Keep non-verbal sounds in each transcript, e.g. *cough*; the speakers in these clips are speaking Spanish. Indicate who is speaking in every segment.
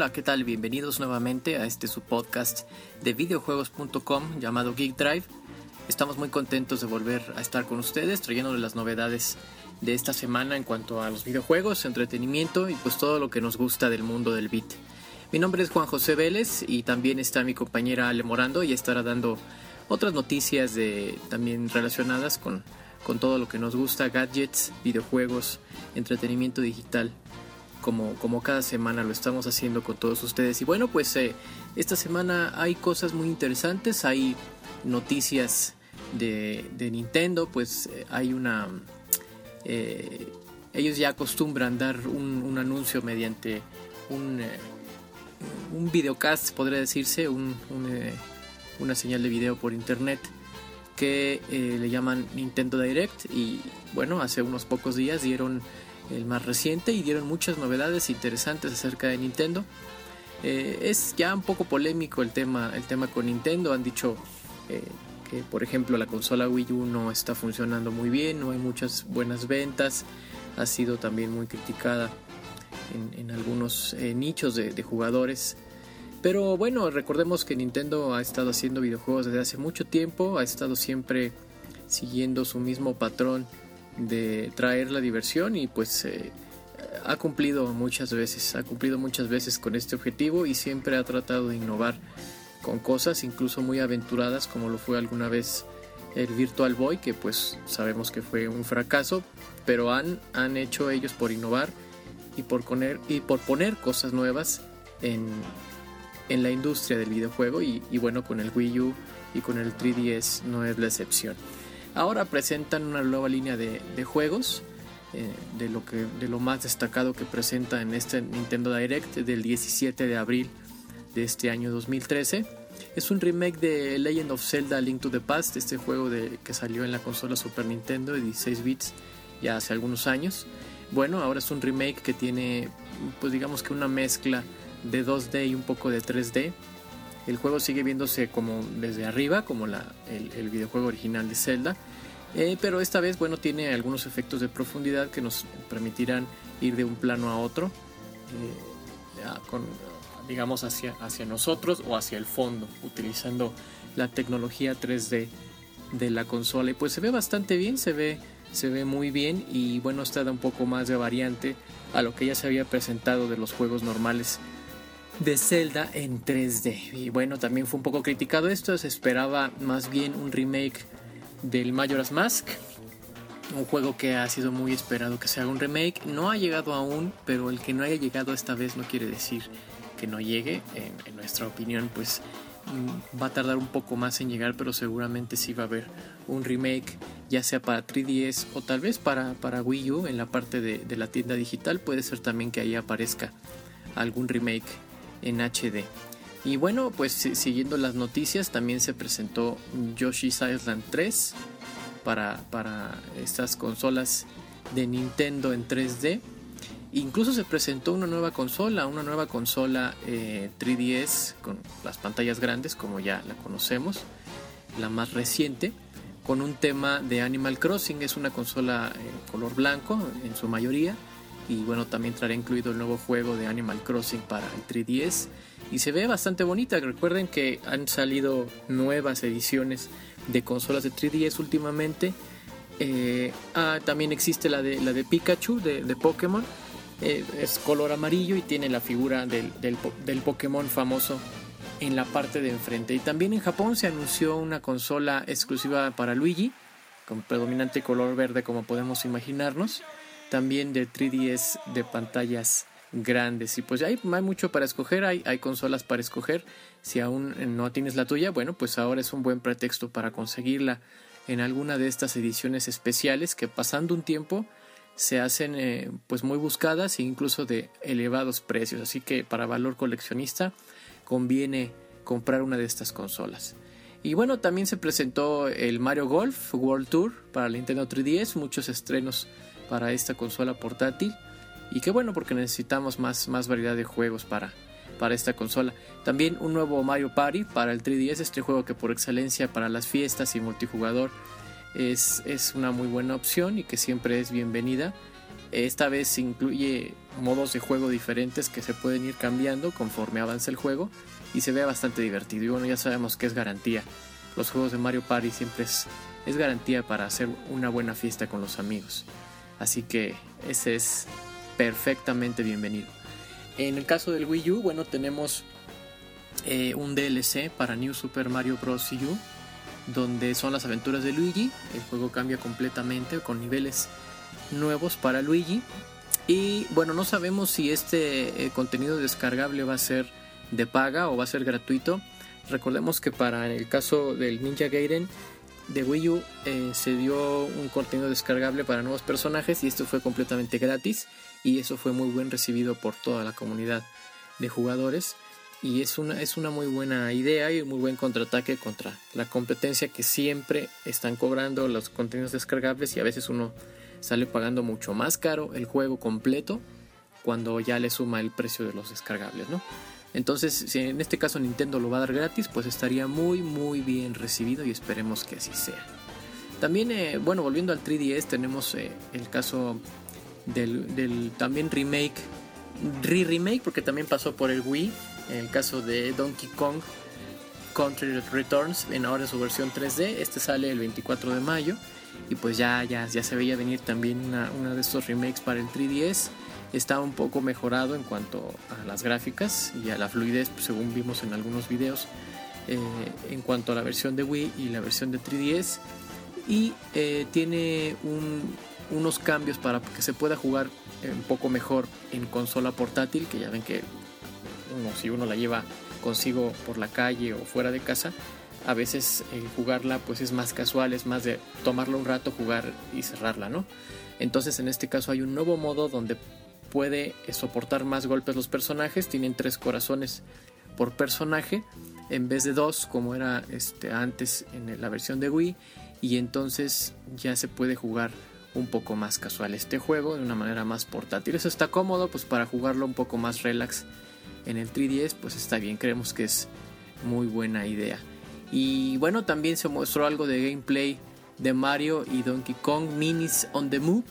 Speaker 1: Hola, ¿qué tal? Bienvenidos nuevamente a este su podcast de videojuegos.com llamado Geek Drive. Estamos muy contentos de volver a estar con ustedes trayéndoles las novedades de esta semana en cuanto a los videojuegos, entretenimiento y pues todo lo que nos gusta del mundo del beat. Mi nombre es Juan José Vélez y también está mi compañera Ale Morando y estará dando otras noticias de, también relacionadas con, con todo lo que nos gusta, gadgets, videojuegos, entretenimiento digital como, como cada semana lo estamos haciendo con todos ustedes. Y bueno, pues eh, esta semana hay cosas muy interesantes, hay noticias de, Nintendo, pues eh, hay una... Eh, ellos ya acostumbran dar un, anuncio mediante un, un videocast, podría decirse, un, una señal de video por internet que le llaman Nintendo Direct y bueno, hace unos pocos días dieron el más reciente, y dieron muchas novedades interesantes acerca de Nintendo. Eh, es ya un poco polémico el tema, el tema con Nintendo. Han dicho eh, que, por ejemplo, la consola Wii U no está funcionando muy bien, no hay muchas buenas ventas. Ha sido también muy criticada en, algunos eh, nichos de, de jugadores. Pero bueno, recordemos que Nintendo ha estado haciendo videojuegos desde hace mucho tiempo, ha estado siempre siguiendo su mismo patrón de traer la diversión y pues eh, ha cumplido muchas veces, ha cumplido muchas veces con este objetivo y siempre ha tratado de innovar con cosas incluso muy aventuradas como lo fue alguna vez el Virtual Boy que pues sabemos que fue un fracaso pero han, han hecho ellos por innovar y por poner, y por poner cosas nuevas en, en la industria del videojuego y, y bueno con el Wii U y con el 3DS no es la excepción. Ahora presentan una nueva línea de, juegos, eh, de, lo que, de lo más destacado que presenta en este Nintendo Direct del 17 de abril de este año 2013. Es un remake de Legend of Zelda Link to the Past, este juego de, que salió en la consola Super Nintendo de 16 bits ya hace algunos años. Bueno, ahora es un remake que tiene, pues digamos que una mezcla de 2D y un poco de 3D el juego sigue viéndose como desde arriba, como el, videojuego original de Zelda. Eh, pero esta vez, bueno, tiene algunos efectos de profundidad que nos permitirán ir de un plano a otro, eh, digamos, hacia, nosotros o hacia el fondo, utilizando la tecnología 3D de la consola. Y pues se ve bastante bien, se ve, se ve muy bien y bueno, está da un poco más de variante a lo que ya se había presentado de los juegos normales de Zelda en 3D. Y bueno, también fue un poco criticado esto, se esperaba más bien un remake del Majora's Mask, un juego que ha sido muy esperado que se haga un remake. No ha llegado aún, pero el que no haya llegado esta vez no quiere decir que no llegue. En, nuestra opinión, pues mm, va a tardar un poco más en llegar, pero seguramente sí va a haber un remake, ya sea para 3DS o tal vez para, para Wii U en la parte de, de la tienda digital. Puede ser también que ahí aparezca algún remake en HD. Y bueno, pues siguiendo las noticias, también se presentó Yoshi's Island 3 para, para estas consolas de Nintendo en 3D. Incluso se presentó una nueva consola, una nueva consola 3DS eh, con las pantallas grandes como ya la conocemos, la más reciente, con un tema de Animal Crossing. Es una consola en color blanco en su mayoría y bueno, también traerá incluido el nuevo juego de Animal Crossing para el 3DS. Y se ve bastante bonita. Recuerden que han salido nuevas ediciones de consolas de 3DS últimamente. Eh, ah, también existe la de, la de Pikachu de, Pokémon. Eh, es color amarillo y tiene la figura del, del, del Pokémon famoso en la parte de enfrente. Y también en Japón se anunció una consola exclusiva para Luigi, con predominante color verde como podemos imaginarnos también de 3DS de pantallas grandes. Y pues hay, hay mucho para escoger, hay, hay consolas para escoger. Si aún no tienes la tuya, bueno, pues ahora es un buen pretexto para conseguirla en alguna de estas ediciones especiales que pasando un tiempo se hacen eh, pues muy buscadas e incluso de elevados precios. Así que para valor coleccionista conviene comprar una de estas consolas. Y bueno, también se presentó el Mario Golf World Tour para la Nintendo 3DS, muchos estrenos para esta consola portátil. Y qué bueno porque necesitamos más, más variedad de juegos para, para esta consola. También un nuevo Mario Party para el 3DS, este juego que por excelencia para las fiestas y multijugador es, es una muy buena opción y que siempre es bienvenida. Esta vez incluye modos de juego diferentes que se pueden ir cambiando conforme avanza el juego y se ve bastante divertido. Y bueno, ya sabemos que es garantía. Los juegos de Mario Party siempre es, es garantía para hacer una buena fiesta con los amigos. Así que ese es perfectamente bienvenido. En el caso del Wii U, bueno, tenemos eh, un DLC para New Super Mario Bros. U, donde son las aventuras de Luigi. El juego cambia completamente con niveles nuevos para Luigi. Y bueno, no sabemos si este eh, contenido descargable va a ser de paga o va a ser gratuito. Recordemos que para el caso del Ninja Gaiden de Wii U eh, se dio un contenido descargable para nuevos personajes y esto fue completamente gratis y eso fue muy buen recibido por toda la comunidad de jugadores y es una, es una muy buena idea y un muy buen contraataque contra la competencia que siempre están cobrando los contenidos descargables y a veces uno sale pagando mucho más caro el juego completo cuando ya le suma el precio de los descargables, ¿no? Entonces, si en este caso Nintendo lo va a dar gratis, pues estaría muy muy bien recibido y esperemos que así sea. También, eh, bueno, volviendo al 3DS, tenemos eh, el caso del, también remake, re-remake, porque también pasó por el Wii, el caso de Donkey Kong Country Returns, en ahora su versión 3D, este sale el 24 de mayo, y pues ya, ya, ya se veía venir también una, una de estos remakes para el 3DS está un poco mejorado en cuanto a las gráficas y a la fluidez, pues, según vimos en algunos videos, eh, en cuanto a la versión de Wii y la versión de 3DS. Y eh, tiene unos cambios para que se pueda jugar un poco mejor en consola portátil, que ya ven que uno, si uno la lleva consigo por la calle o fuera de casa, a veces jugarla pues es más casual, es más de tomarla un rato, jugar y cerrarla, ¿no? Entonces en este caso hay un nuevo modo donde puede soportar más golpes los personajes. Tienen tres corazones por personaje en vez de dos como era este, antes en la versión de Wii. Y entonces ya se puede jugar un poco más casual este juego de una manera más portátil. Eso está cómodo pues para jugarlo un poco más relax en el 3DS pues está bien. Creemos que es muy buena idea. Y bueno, también se mostró algo de gameplay de Mario y Donkey Kong Minis on the Move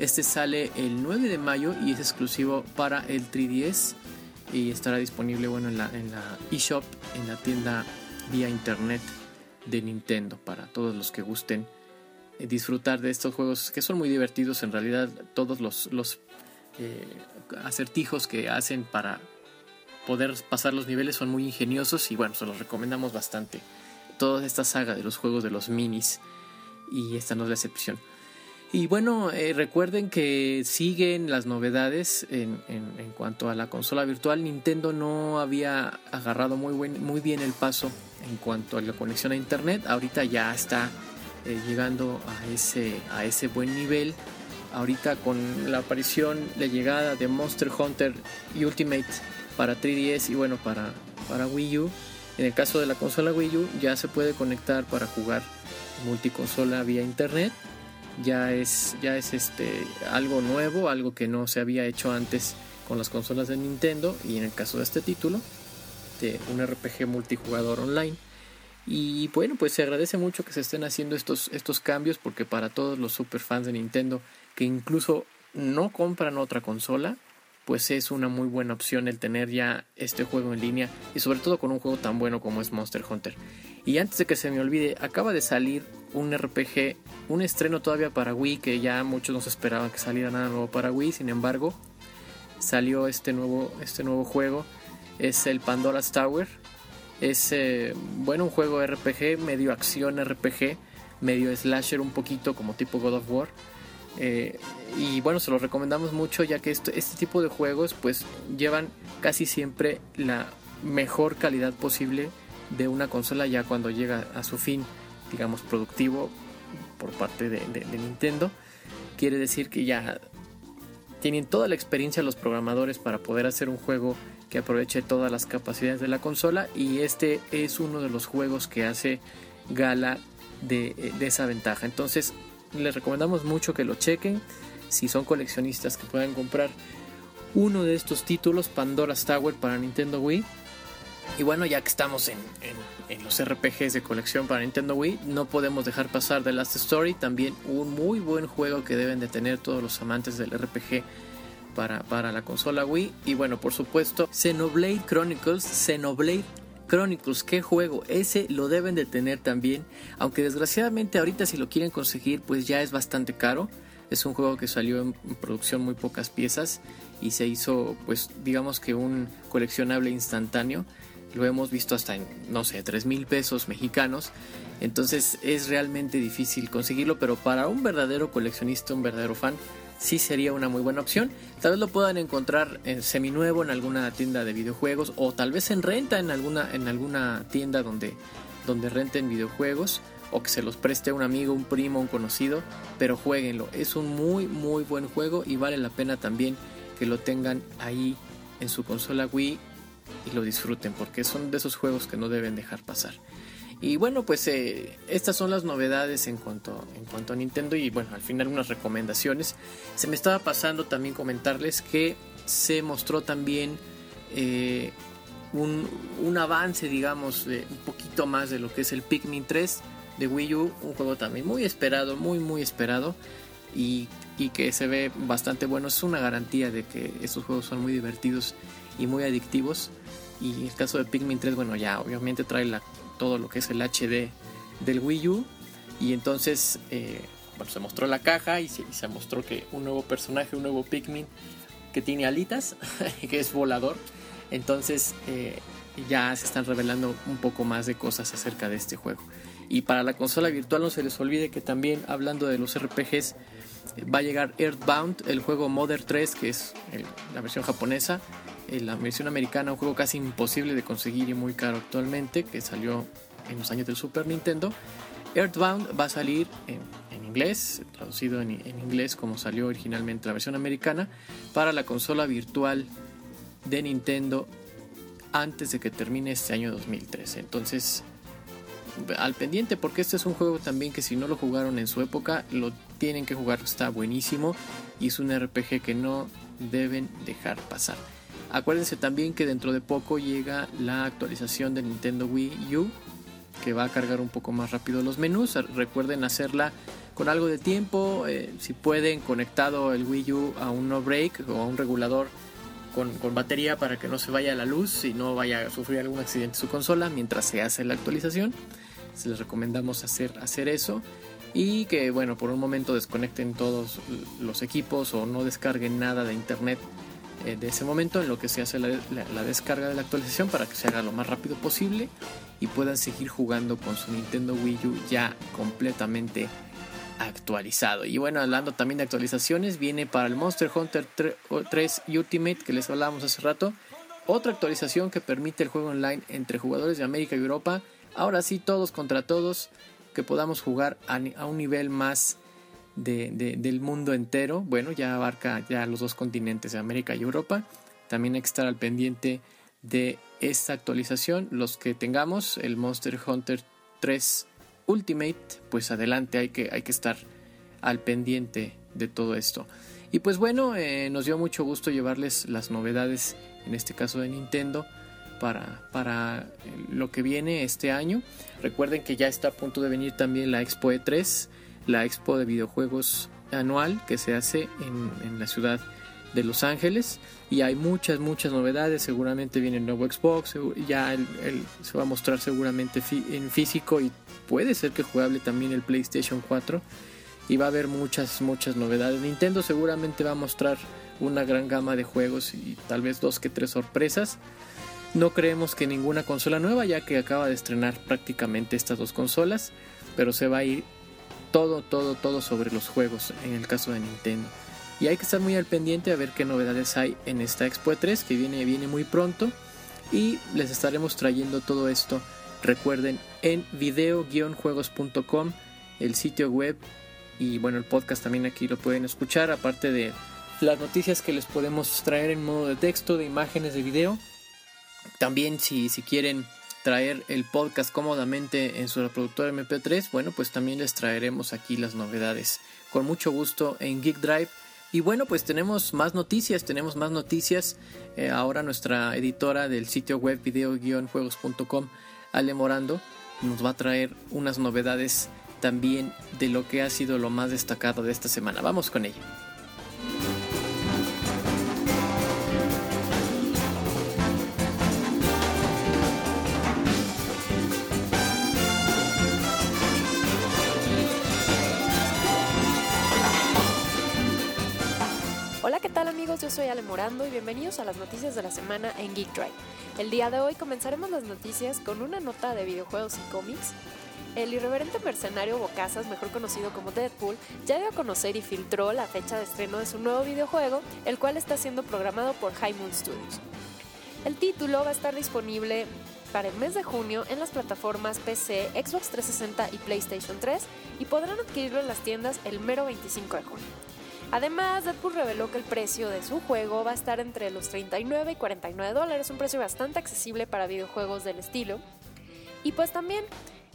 Speaker 1: este sale el 9 de mayo y es exclusivo para el 3DS y estará disponible bueno, en la, en la eShop, en la tienda vía internet de Nintendo para todos los que gusten eh, disfrutar de estos juegos que son muy divertidos. En realidad todos los, los eh, acertijos que hacen para poder pasar los niveles son muy ingeniosos y bueno, se los recomendamos bastante. Toda esta saga de los juegos de los minis y esta no es la excepción. Y bueno, eh, recuerden que siguen las novedades en, en, cuanto a la consola virtual. Nintendo no había agarrado muy, buen, muy bien el paso en cuanto a la conexión a Internet. Ahorita ya está eh, llegando a ese, a ese buen nivel. Ahorita con la aparición, la llegada de Monster Hunter Ultimate para 3DS y bueno, para, para Wii U. En el caso de la consola Wii U ya se puede conectar para jugar multiconsola vía Internet ya es, ya es este, algo nuevo, algo que no se había hecho antes con las consolas de Nintendo y en el caso de este título, de un RPG multijugador online. Y bueno, pues se agradece mucho que se estén haciendo estos, estos cambios porque para todos los super fans de Nintendo que incluso no compran otra consola, pues es una muy buena opción el tener ya este juego en línea y sobre todo con un juego tan bueno como es Monster Hunter. Y antes de que se me olvide, acaba de salir un RPG, un estreno todavía para Wii, que ya muchos no se esperaban que saliera nada nuevo para Wii, sin embargo, salió este nuevo, este nuevo juego, es el Pandora's Tower. Es, eh, bueno, un juego RPG, medio acción RPG, medio slasher un poquito como tipo God of War. Eh, y bueno, se lo recomendamos mucho ya que este, este tipo de juegos pues llevan casi siempre la mejor calidad posible de una consola ya cuando llega a su fin, digamos, productivo por parte de, Nintendo. Quiere decir que ya tienen toda la experiencia los programadores para poder hacer un juego que aproveche todas las capacidades de la consola y este es uno de los juegos que hace gala de, de, esa ventaja. Entonces les recomendamos mucho que lo chequen si son coleccionistas que puedan comprar uno de estos títulos, Pandora's Tower para Nintendo Wii Y bueno, ya que estamos en, los RPGs de colección para Nintendo Wii, no podemos dejar pasar The Last Story, también un muy buen juego que deben de tener todos los amantes del RPG para, para la consola Wii. Y bueno, por supuesto, Xenoblade Chronicles, Xenoblade Chronicles, qué juego, ese lo deben de tener también, aunque desgraciadamente ahorita si lo quieren conseguir pues ya es bastante caro. Es un juego que salió en producción muy pocas piezas y se hizo pues digamos que un coleccionable instantáneo lo hemos visto hasta en, no sé, 3 mil pesos mexicanos. Entonces es realmente difícil conseguirlo, pero para un verdadero coleccionista, un verdadero fan, sí sería una muy buena opción. Tal vez lo puedan encontrar en seminuevo en alguna tienda de videojuegos o tal vez en renta en alguna, en alguna tienda donde, donde renten videojuegos o que se los preste un amigo, un primo, un conocido, pero jueguenlo. Es un muy muy buen juego y vale la pena también que lo tengan ahí en su consola Wii y lo disfruten porque son de esos juegos que no deben dejar pasar. Y bueno, pues eh, estas son las novedades en cuanto, en cuanto a Nintendo y bueno, al final unas recomendaciones. Se me estaba pasando también comentarles que se mostró también eh, un, un, avance, digamos, de un poquito más de lo que es el Pikmin 3 de Wii U, un juego también muy esperado, muy muy esperado y, y que se ve bastante bueno. Es una garantía de que estos juegos son muy divertidos y muy adictivos. Y el caso de Pikmin 3, bueno, ya obviamente trae la, todo lo que es el HD del Wii U. Y entonces, eh, bueno, se mostró la caja y se, mostró que un nuevo personaje, un nuevo Pikmin que tiene alitas, *laughs* que es volador. Entonces, eh, ya se están revelando un poco más de cosas acerca de este juego. Y para la consola virtual no se les olvide que también hablando de los RPGs va a llegar Earthbound, el juego Mother 3, que es la versión japonesa, la versión americana, un juego casi imposible de conseguir y muy caro actualmente, que salió en los años del Super Nintendo. Earthbound va a salir en, inglés, traducido en, inglés como salió originalmente la versión americana, para la consola virtual de Nintendo antes de que termine este año 2013. Entonces, al pendiente, porque este es un juego también que si no lo jugaron en su época, lo tienen que jugar, está buenísimo y es un RPG que no deben dejar pasar. Acuérdense también que dentro de poco llega la actualización de Nintendo Wii U que va a cargar un poco más rápido los menús. Recuerden hacerla con algo de tiempo. Eh, si pueden, conectado el Wii U a un no break o a un regulador con, batería para que no se vaya la luz y no vaya a sufrir algún accidente su consola mientras se hace la actualización. les recomendamos hacer, hacer eso. Y que bueno, por un momento desconecten todos los equipos o no descarguen nada de internet eh, de ese momento en lo que se hace la, descarga de la actualización para que se haga lo más rápido posible y puedan seguir jugando con su Nintendo Wii U ya completamente actualizado. Y bueno, hablando también de actualizaciones, viene para el Monster Hunter 3 Ultimate que les hablábamos hace rato, otra actualización que permite el juego online entre jugadores de América y Europa. Ahora sí, todos contra todos, que podamos jugar a un nivel más del mundo entero. Bueno, ya abarca ya los dos continentes América y Europa. También hay que estar al pendiente de esta actualización. Los que tengamos el Monster Hunter 3 Ultimate, pues adelante, hay que, hay que estar al pendiente de todo esto. Y pues bueno, eh, nos dio mucho gusto llevarles las novedades, en este caso de Nintendo, para, para lo que viene este año. Recuerden que ya está a punto de venir también la Expo E3 la expo de videojuegos anual que se hace en, la ciudad de Los Ángeles. Y hay muchas muchas novedades. Seguramente viene el nuevo Xbox ya se va a mostrar seguramente en físico y puede ser que jugable también el PlayStation 4 y va a haber muchas muchas novedades. Nintendo seguramente va a mostrar una gran gama de juegos y tal vez dos que tres sorpresas. No creemos que ninguna consola nueva ya que acaba de estrenar prácticamente estas dos consolas pero se va a ir todo, todo, todo sobre los juegos en el caso de Nintendo. Y hay que estar muy al pendiente a ver qué novedades hay en esta Expo 3 e que viene, viene muy pronto. Y les estaremos trayendo todo esto, recuerden, en video-juegos.com, el sitio web y bueno, el podcast también aquí lo pueden escuchar, aparte de las noticias que les podemos traer en modo de texto, de imágenes, de video. También si, si quieren traer el podcast cómodamente en su reproductor MP3, bueno, pues también les traeremos aquí las novedades. Con mucho gusto en Geek Drive, Y bueno, pues tenemos más noticias, tenemos más noticias. Eh, ahora nuestra editora del sitio web video-juegos.com, Ale Morando, nos va a traer unas novedades también de lo que ha sido lo más destacado de esta semana. Vamos con ello.
Speaker 2: Yo soy Ale Morando y bienvenidos a las noticias de la semana en Geek Drive. El día de hoy comenzaremos las noticias con una nota de videojuegos y cómics. El irreverente mercenario Bocazas, mejor conocido como Deadpool, ya dio a conocer y filtró la fecha de estreno de su nuevo videojuego, el cual está siendo programado por High Moon Studios. El título va a estar disponible para el mes de junio en las plataformas PC, Xbox 360 y PlayStation 3 y podrán adquirirlo en las tiendas el mero 25 de junio. Además, Deadpool reveló que el precio de su juego va a estar entre los 39 y 49 dólares, un precio bastante accesible para videojuegos del estilo. Y pues también,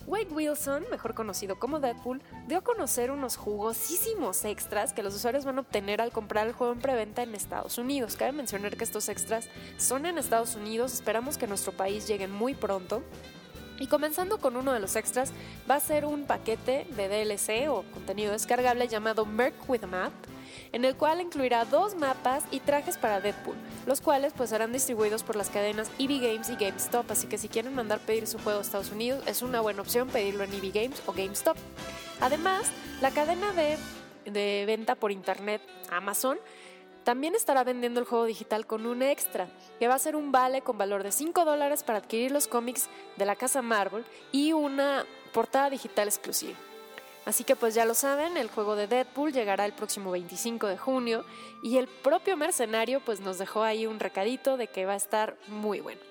Speaker 2: Wade Wilson, mejor conocido como Deadpool, dio a conocer unos jugosísimos extras que los usuarios van a obtener al comprar el juego en preventa en Estados Unidos. Cabe mencionar que estos extras son en Estados Unidos, esperamos que nuestro país lleguen muy pronto. Y comenzando con uno de los extras, va a ser un paquete de DLC o contenido descargable llamado Merc with a Map, en el cual incluirá dos mapas y trajes para Deadpool, los cuales pues serán distribuidos por las cadenas EV Games y GameStop, así que si quieren mandar pedir su juego a Estados Unidos es una buena opción pedirlo en EV Games o GameStop. Además, la cadena de, de venta por internet Amazon también estará vendiendo el juego digital con un extra, que va a ser un vale con valor de 5 dólares para adquirir los cómics de la casa Marvel y una portada digital exclusiva. Así que pues ya lo saben, el juego de Deadpool llegará el próximo 25 de junio y el propio mercenario pues nos dejó ahí un recadito de que va a estar muy bueno.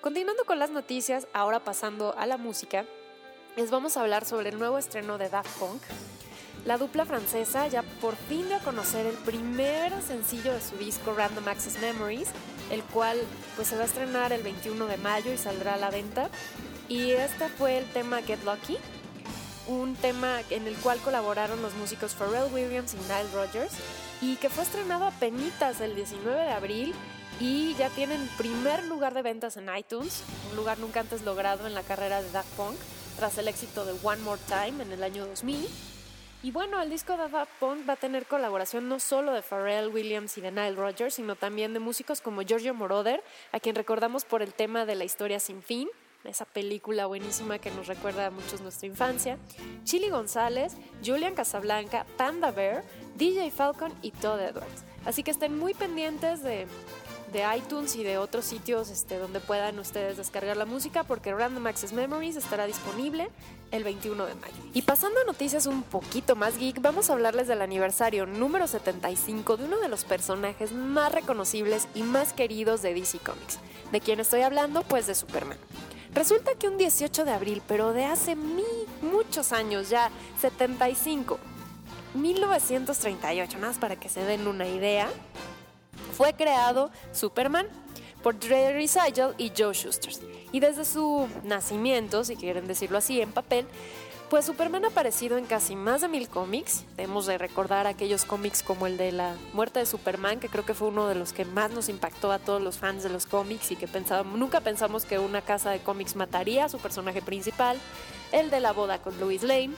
Speaker 2: Continuando con las noticias, ahora pasando a la música, les vamos a hablar sobre el nuevo estreno de Daft Punk. La dupla francesa ya por fin dio a conocer el primer sencillo de su disco Random Access Memories, el cual pues se va a estrenar el 21 de mayo y saldrá a la venta. Y este fue el tema Get Lucky, un tema en el cual colaboraron los músicos Pharrell Williams y Nile Rodgers y que fue estrenado a penitas el 19 de abril y ya tienen primer lugar de ventas en iTunes, un lugar nunca antes logrado en la carrera de Daft Punk tras el éxito de One More Time en el año 2000. Y bueno, el disco de Daft Punk va a tener colaboración no solo de Pharrell Williams y de Nile Rodgers, sino también de músicos como Giorgio Moroder, a quien recordamos por el tema de la historia sin fin, esa película buenísima que nos recuerda a muchos nuestra infancia, Chili González, Julian Casablanca, Panda Bear, DJ Falcon y Todd Edwards. Así que estén muy pendientes de, iTunes y de otros sitios este, donde puedan ustedes descargar la música porque Random Access Memories estará disponible el 21 de mayo. Y pasando a noticias un poquito más geek, vamos a hablarles del aniversario número 75 de uno de los personajes más reconocibles y más queridos de DC Comics. ¿De quién estoy hablando? Pues de Superman. Resulta que un 18 de abril, pero de hace muchos años ya, 75, 1938, nada más para que se den una idea, fue creado Superman por Jerry Seigel y Joe Shuster. Y desde su nacimiento, si quieren decirlo así, en papel, pues Superman ha aparecido en casi más de mil cómics. Debemos de recordar aquellos cómics como el de la muerte de Superman, que creo que fue uno de los que más nos impactó a todos los fans de los cómics y que pensábamos, nunca pensamos que una casa de cómics mataría a su personaje principal. El de la boda con Louis Lane.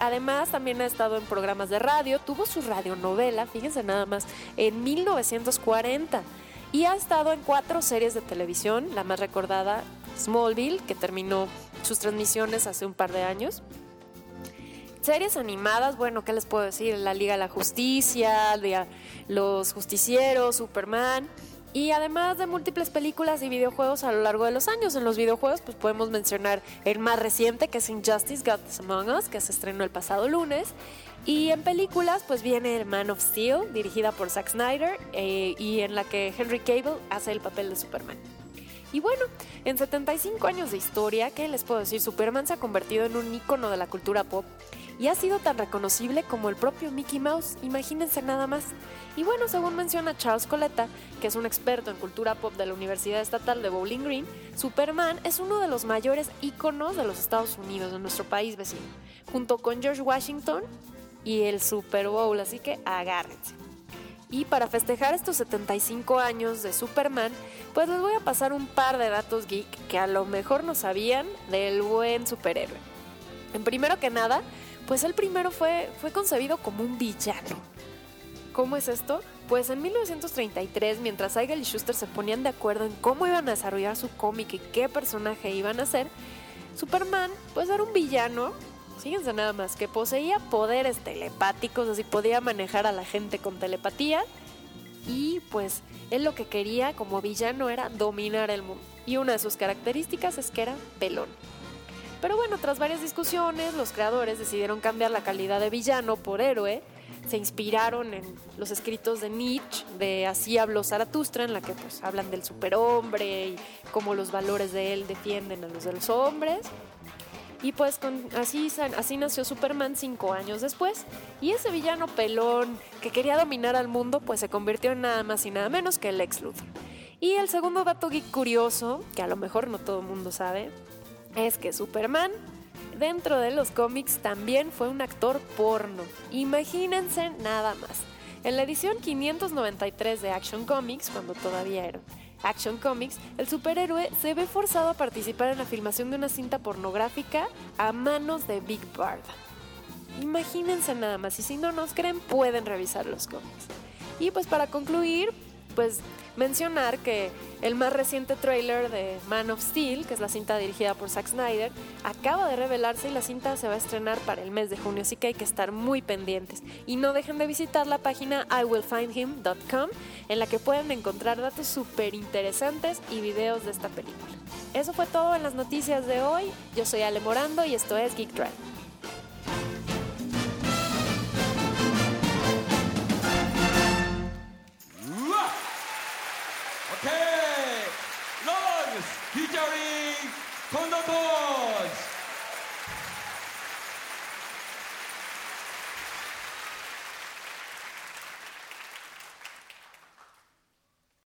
Speaker 2: Además, también ha estado en programas de radio, tuvo su radionovela, fíjense nada más, en 1940. Y ha estado en cuatro series de televisión, la más recordada, Smallville, que terminó sus transmisiones hace un par de años. Series animadas, bueno, ¿qué les puedo decir? La Liga de la Justicia, Los Justicieros, Superman. Y además de múltiples películas y videojuegos a lo largo de los años. En los videojuegos, pues podemos mencionar el más reciente, que es Injustice Gods Among Us, que se estrenó el pasado lunes. Y en películas, pues viene el Man of Steel, dirigida por Zack Snyder, eh, y en la que Henry Cable hace el papel de Superman. Y bueno, en 75 años de historia, ¿qué les puedo decir? Superman se ha convertido en un icono de la cultura pop y ha sido tan reconocible como el propio Mickey Mouse, imagínense nada más. Y bueno, según menciona Charles Coletta, que es un experto en cultura pop de la Universidad Estatal de Bowling Green, Superman es uno de los mayores iconos de los Estados Unidos, de nuestro país vecino, junto con George Washington y el Super Bowl, así que agárrense. Y para festejar estos 75 años de Superman, pues les voy a pasar un par de datos geek que a lo mejor no sabían del buen superhéroe. En primero que nada, pues el primero fue, fue concebido como un villano. ¿Cómo es esto? Pues en 1933, mientras Eigel y Schuster se ponían de acuerdo en cómo iban a desarrollar su cómic y qué personaje iban a hacer, Superman pues era un villano Fíjense nada más, que poseía poderes telepáticos, así podía manejar a la gente con telepatía. Y pues él lo que quería como villano era dominar el mundo. Y una de sus características es que era pelón. Pero bueno, tras varias discusiones, los creadores decidieron cambiar la calidad de villano por héroe. Se inspiraron en los escritos de Nietzsche, de Así habló Zaratustra, en la que pues hablan del superhombre y cómo los valores de él defienden a los de los hombres. Y pues así, así nació Superman cinco años después. Y ese villano pelón que quería dominar al mundo, pues se convirtió en nada más y nada menos que el ex Luthor. Y el segundo dato curioso, que a lo mejor no todo el mundo sabe, es que Superman, dentro de los cómics, también fue un actor porno. Imagínense nada más. En la edición 593 de Action Comics, cuando todavía era Action Comics, el superhéroe se ve forzado a participar en la filmación de una cinta pornográfica a manos de Big Barda. Imagínense nada más, y si no nos creen, pueden revisar los cómics. Y pues para concluir, pues mencionar que el más reciente trailer de Man of Steel, que es la cinta dirigida por Zack Snyder, acaba de revelarse y la cinta se va a estrenar para el mes de junio, así que hay que estar muy pendientes. Y no dejen de visitar la página iwillfindhim.com, en la que pueden encontrar datos súper interesantes y videos de esta película. Eso fue todo en las noticias de hoy. Yo soy Ale Morando y esto es Geek Drive.